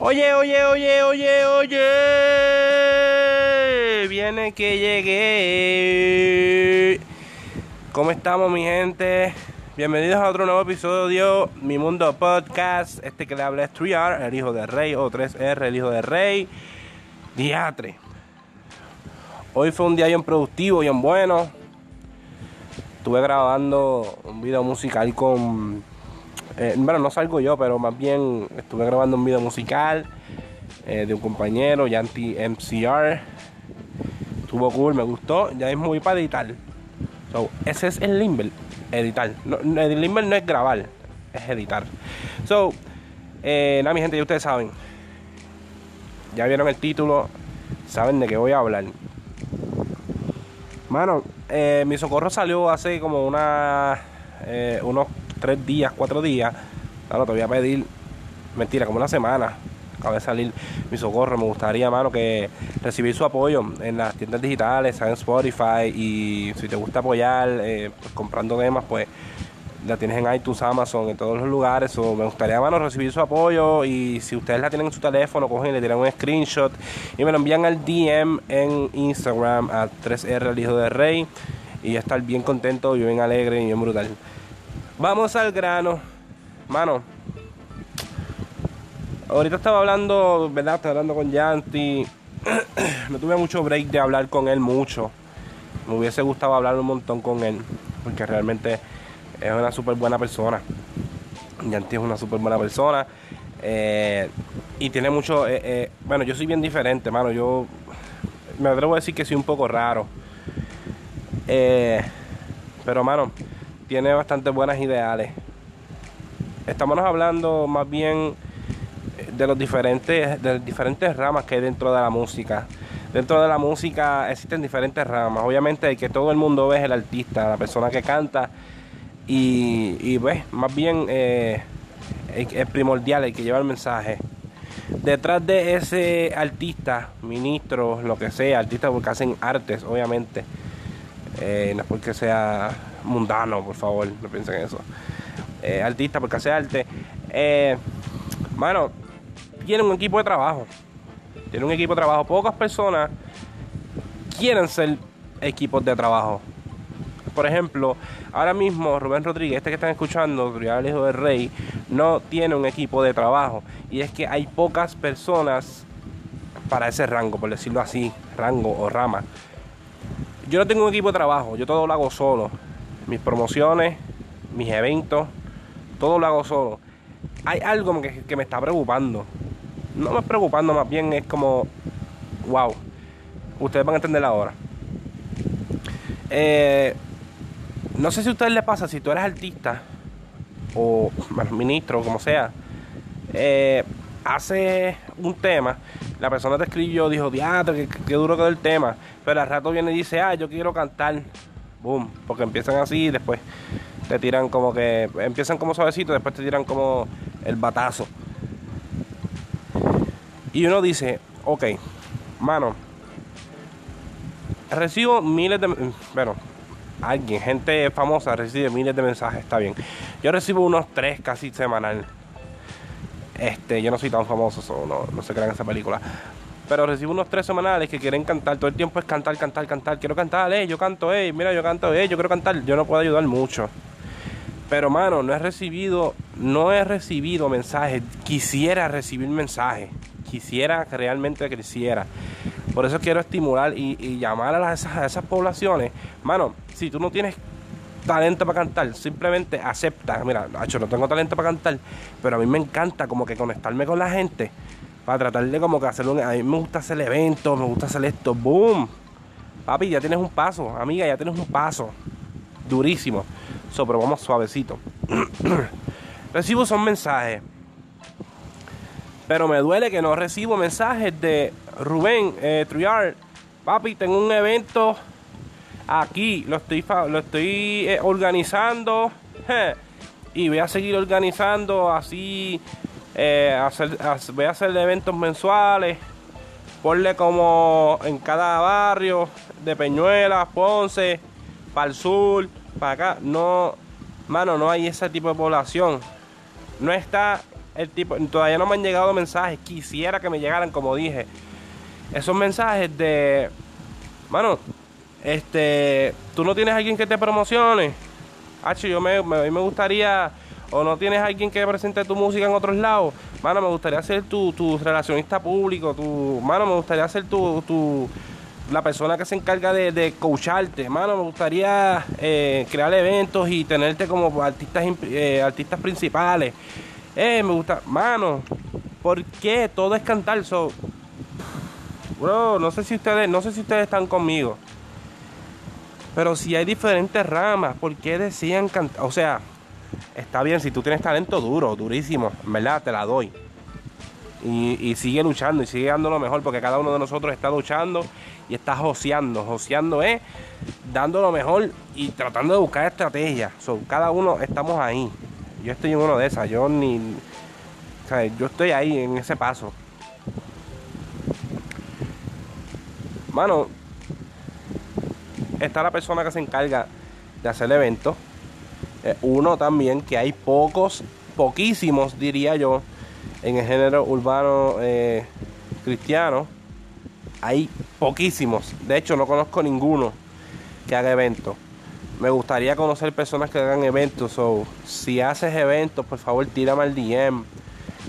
Oye, oye, oye, oye, oye. Viene que llegué. ¿Cómo estamos, mi gente? Bienvenidos a otro nuevo episodio Mi Mundo Podcast. Este que le habla es 3R, el hijo de Rey, o 3R, el hijo de Rey. Diatre. Hoy fue un día bien productivo, bien bueno. Estuve grabando un video musical con eh, bueno, no salgo yo, pero más bien estuve grabando un video musical eh, de un compañero, Yanti MCR. Estuvo cool, me gustó. Ya es muy para editar. So, ese es el limber, editar. el limber no es grabar, es editar. So, eh, nada, mi gente, ya ustedes saben. Ya vieron el título, saben de qué voy a hablar. Mano, mi socorro salió hace como una, unos tres días, cuatro días. Claro, te voy a pedir, mentira, como una semana. Acaba de salir mi socorro. Me gustaría, mano, que recibir su apoyo en las tiendas digitales, en Spotify. Y si te gusta apoyar eh, pues, comprando temas, pues la tienes en iTunes, Amazon, en todos los lugares. O me gustaría, mano, recibir su apoyo. Y si ustedes la tienen en su teléfono, cogen y le tiran un screenshot y me lo envían al DM en Instagram a 3R, el hijo de Rey. Y estar bien contento y bien alegre y bien brutal. Vamos al grano. Mano. Ahorita estaba hablando, ¿verdad? Estaba hablando con Yanti. no tuve mucho break de hablar con él mucho. Me hubiese gustado hablar un montón con él. Porque realmente es una súper buena persona. Yanti es una súper buena persona. Eh, y tiene mucho... Eh, eh, bueno, yo soy bien diferente, mano. Yo me atrevo a decir que soy un poco raro. pero, mano tiene bastante buenas ideales. Estamos hablando más bien de los diferentes, de las diferentes ramas que hay dentro de la música. Dentro de la música existen diferentes ramas. Obviamente el que todo el mundo ve es el artista, la persona que canta. Y, y pues, más bien eh, es primordial, el que lleva el mensaje. Detrás de ese artista, ministro, lo que sea, artista porque hacen artes, obviamente. Eh, no es porque sea mundano, por favor, no piensen en eso. Eh, artista porque hace arte. Eh, tiene un equipo de trabajo. Tiene un equipo de trabajo. Pocas personas quieren ser equipos de trabajo. Por ejemplo, ahora mismo Rubén Rodríguez, este que están escuchando, el hijo del rey, no tiene un equipo de trabajo. Y es que hay pocas personas para ese rango, por decirlo así, rango o rama. Yo no tengo un equipo de trabajo, yo todo lo hago solo mis promociones, mis eventos, todo lo hago solo. Hay algo que, me está preocupando. No me preocupando, más bien es como, wow, ustedes van a entender ahora. Eh, no sé si a ustedes les pasa, si tú eres artista o ministro, como sea, eh, hace un tema, la persona te escribió, dijo, diablo, que, que, duro quedó el tema, pero al rato viene y dice, ah, yo quiero cantar boom, porque empiezan así y después te tiran como que, empiezan como suavecito, después te tiran como el batazo. Y uno dice, ok, mano, recibo miles de, bueno, alguien, gente famosa recibe miles de mensajes, está bien. Yo recibo unos tres casi semanal. Este, yo no soy tan famoso, no, no se crean esa película pero recibo unos tres semanales que quieren cantar. Todo el tiempo es cantar, cantar, cantar. Quiero cantar, eh, yo canto, eh, mira, yo canto, eh, yo quiero cantar. Yo no puedo ayudar mucho. Pero, mano, no he recibido, no he recibido mensajes. Quisiera recibir mensajes. Quisiera que realmente creciera. Por eso quiero estimular y, llamar a, esas, poblaciones. Mano, si tú no tienes talento para cantar, simplemente acepta. Mira, hecho, no tengo talento para cantar, pero a mí me encanta como que conectarme con la gente para tratar de como que hacerlo. A mí me gusta hacer eventos, me gusta hacer esto. ¡Boom! Papi, ya tienes un paso. Amiga, ya tienes un paso. Durísimo. So, vamos suavecito. recibo son mensajes. Pero me duele que no recibo mensajes de Rubén eh. Papi, tengo un evento aquí. Lo estoy, lo estoy eh, organizando. y voy a seguir organizando así eh, voy a hacer eventos mensuales. Ponle como en cada barrio de Peñuelas, Ponce, para el sur, para acá. No, mano, no hay ese tipo de población. No está el tipo, todavía no me han llegado mensajes. Quisiera que me llegaran, como dije. Esos mensajes de, mano, este, tú no tienes alguien que te promocione. H, yo me, me, me gustaría, o no tienes alguien que presente tu música en otros lados. Mano, me gustaría ser tu, tu relacionista público. Tu, mano, me gustaría ser tu, tu la persona que se encarga de, coacharte. Mano, me gustaría eh, crear eventos y tenerte como artistas, eh, artistas principales. Eh, me gusta, mano, ¿por qué todo es cantar? So, bro, no sé si ustedes, no sé si ustedes están conmigo. Pero si hay diferentes ramas, ¿por qué decían cantar? O sea, está bien, si tú tienes talento duro, durísimo, en verdad, te la doy. Y, sigue luchando y sigue dando lo mejor porque cada uno de nosotros está luchando y está joseando. Joseando es dando lo mejor y tratando de buscar estrategias. cada uno estamos ahí. Yo estoy en uno de esas. Yo ni. yo estoy ahí en ese paso. Mano, está la persona que se encarga de hacer eventos. Eh, uno también, que hay pocos, poquísimos, diría yo, en el género urbano eh, cristiano. Hay poquísimos. De hecho, no conozco ninguno que haga eventos. Me gustaría conocer personas que hagan eventos. o si haces eventos, por favor, tírame al DM.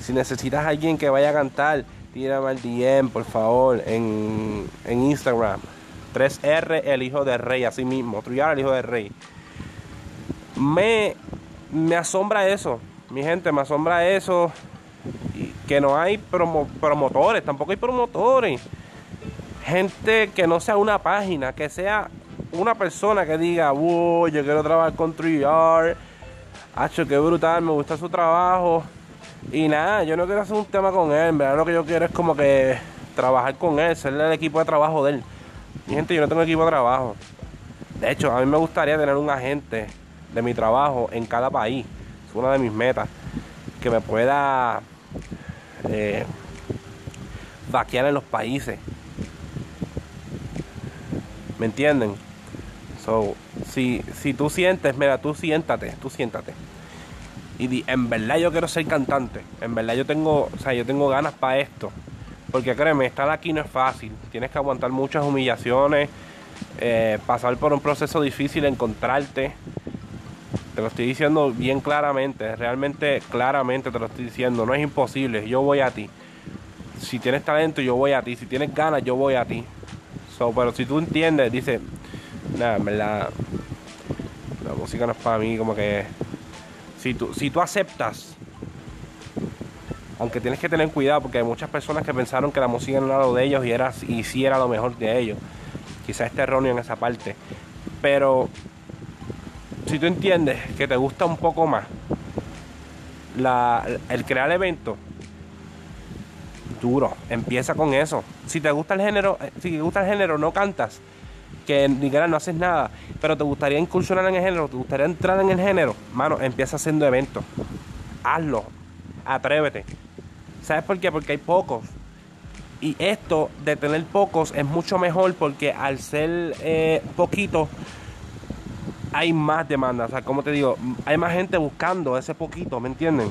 Si necesitas a alguien que vaya a cantar, tírame al DM, por favor, en, en Instagram. 3R, el hijo de rey, así mismo. Trullar, el hijo de rey. Me, me asombra eso. Mi gente, me asombra eso que no hay promotores, tampoco hay promotores. Gente que no sea una página, que sea una persona que diga, wow, yo quiero trabajar con TreeYard, hacho, qué brutal, me gusta su trabajo. Y nada, yo no quiero hacer un tema con él, en verdad lo que yo quiero es como que trabajar con él, ser el equipo de trabajo de él. Mi gente, yo no tengo equipo de trabajo. De hecho, a mí me gustaría tener un agente de mi trabajo en cada país. Es una de mis metas. Que me pueda eh, vaquear en los países. ¿Me entienden? So, si, si tú sientes, mira, tú siéntate, tú siéntate. Y di, en verdad yo quiero ser cantante. En verdad yo tengo, o sea, yo tengo ganas para esto. Porque créeme, estar aquí no es fácil. Tienes que aguantar muchas humillaciones, eh, pasar por un proceso difícil, encontrarte. Te lo estoy diciendo bien claramente, realmente claramente te lo estoy diciendo. No es imposible, yo voy a ti. Si tienes talento, yo voy a ti. Si tienes ganas, yo voy a ti. Pero si tú entiendes, dice, nada, en verdad, la música no es para mí, como que si tú, si tú aceptas, aunque tienes que tener cuidado porque hay muchas personas que pensaron que la música no era lo de ellos y era y sí era lo mejor de ellos. Quizás esté erróneo en esa parte. Pero si tú entiendes que te gusta un poco más el crear eventos, duro, empieza con eso. Si te gusta el género, eh, si te gusta el género, no cantas, que ni siquiera no haces nada, pero te gustaría incursionar en el género, te gustaría entrar en el género, mano, empieza haciendo eventos. Hazlo, atrévete. ¿Sabes por qué? Porque hay pocos. Y esto de tener pocos es mucho mejor porque al ser eh, poquito hay más demanda. O sea, como te digo, hay más gente buscando ese poquito, ¿me entienden?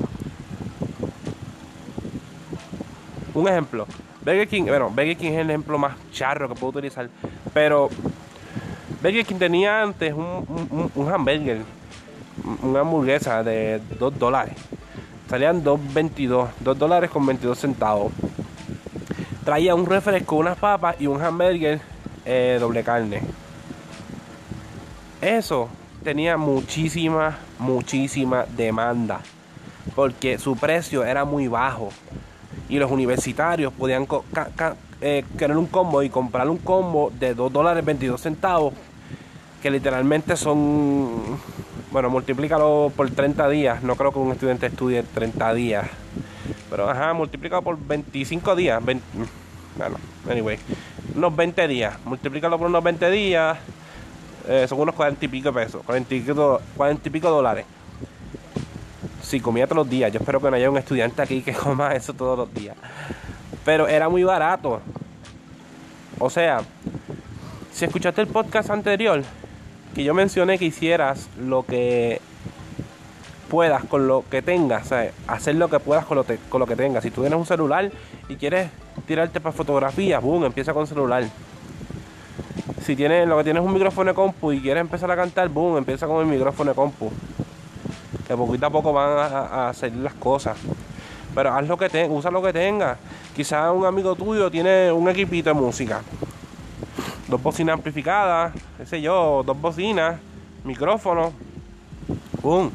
Un ejemplo, Burger King, bueno, Burger King es el ejemplo más charro que puedo utilizar, pero Burger King tenía antes un, un, hamburger, una hamburguesa de 2 dólares. Salían 2.22, 2 dólares con 22 centavos. Traía un refresco, unas papas y un hamburger eh, doble carne. Eso tenía muchísima, muchísima demanda. Porque su precio era muy bajo. Y los universitarios podían eh, querer un combo y comprar un combo de 2 dólares 22 centavos. Que literalmente son. Bueno, multiplícalo por 30 días. No creo que un estudiante estudie 30 días. Pero ajá, multiplícalo por 25 días. bueno, anyway. Unos 20 días. Multiplícalo por unos 20 días eh, son unos 40 y pico pesos, 40 y, pico, dólares. Si comía todos los días, yo espero que no haya un estudiante aquí que coma eso todos los días. Pero era muy barato. O sea, si escuchaste el podcast anterior, que yo mencioné que hicieras lo que puedas con lo que tengas, o hacer lo que puedas con lo, con lo que tengas. Si tú tienes un celular y quieres tirarte para fotografías, boom, empieza con celular. Si tienes lo que tienes un micrófono de compu y quieres empezar a cantar, boom, empieza con el micrófono de compu. Que poquito a poco van a, hacer las cosas. Pero haz lo que tengas, usa lo que tengas. Quizás un amigo tuyo tiene un equipito de música. Dos bocinas amplificadas, qué sé yo, dos bocinas, micrófono. Boom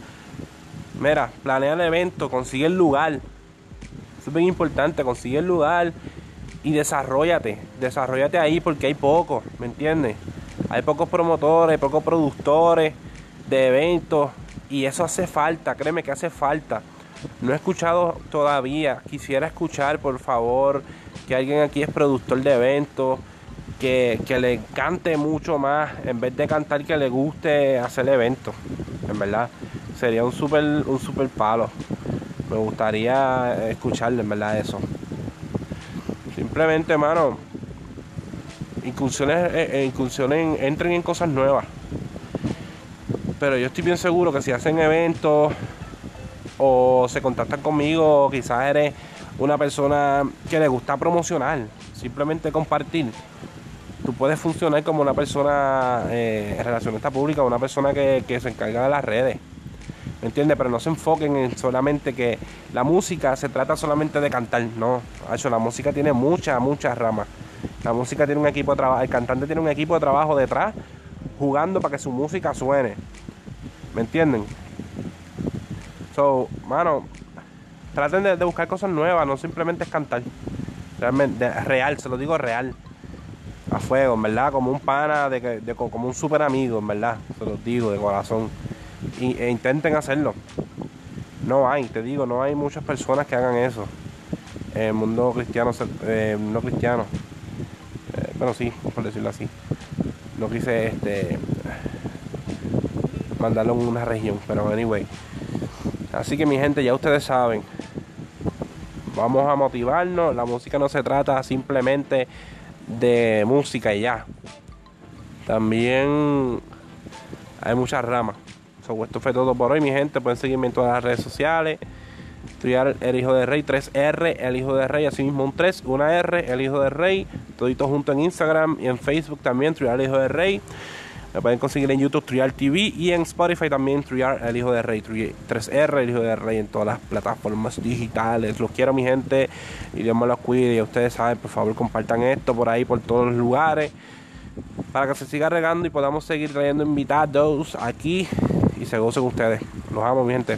Mira, planea el evento, consigue el lugar. Eso es bien importante, consigue el lugar y desarrollate. Desarrollate ahí porque hay pocos, ¿me entiendes? Hay pocos promotores, pocos productores de eventos y eso hace falta, créeme que hace falta. No he escuchado todavía, quisiera escuchar por favor que alguien aquí es productor de eventos, que, que le cante mucho más en vez de cantar que le guste hacer eventos, en verdad sería un super, un super palo. Me gustaría escucharle, en verdad, eso. Simplemente, hermano, incursiones, eh, eh, incursiones, entren en cosas nuevas. Pero yo estoy bien seguro que si hacen eventos o se contactan conmigo, quizás eres una persona que le gusta promocionar, simplemente compartir. Tú puedes funcionar como una persona eh, relacionista pública, una persona que, que se encarga de las redes ¿me entiendes? Pero no se enfoquen en solamente que la música se trata solamente de cantar, no, hecho la música tiene muchas, muchas ramas. La música tiene un equipo de trabajo, el cantante tiene un equipo de trabajo detrás jugando para que su música suene. ¿Me entienden? So, mano, traten de, buscar cosas nuevas, no simplemente es cantar. Realmente, real, se lo digo real. A fuego, en verdad, como un pana, de, de como un super amigo, en verdad. Se lo digo de corazón e intenten hacerlo. No hay, te digo, no hay muchas personas que hagan eso. En el mundo cristiano, eh, no cristiano. Eh, bueno, sí, por decirlo así. No quise este mandarlo en una región, pero anyway. Así que mi gente, ya ustedes saben. Vamos a motivarnos. La música no se trata simplemente de música y ya. También hay muchas ramas esto fue todo por hoy, mi gente. Pueden seguirme en todas las redes sociales. Triar el hijo de rey, 3R, el hijo de rey, así mismo un 3, una R, el hijo de rey, todito junto en Instagram y en Facebook también, Triar el hijo de rey. Me pueden conseguir en YouTube Trial TV y en Spotify también Triar el hijo de rey, 3R, el hijo de rey en todas las plataformas digitales. Los quiero mi gente y Dios me los cuide. Y ustedes saben, por favor compartan esto por ahí, por todos los lugares. Para que se siga regando y podamos seguir trayendo invitados aquí y se gocen ustedes. Los amo, mi gente.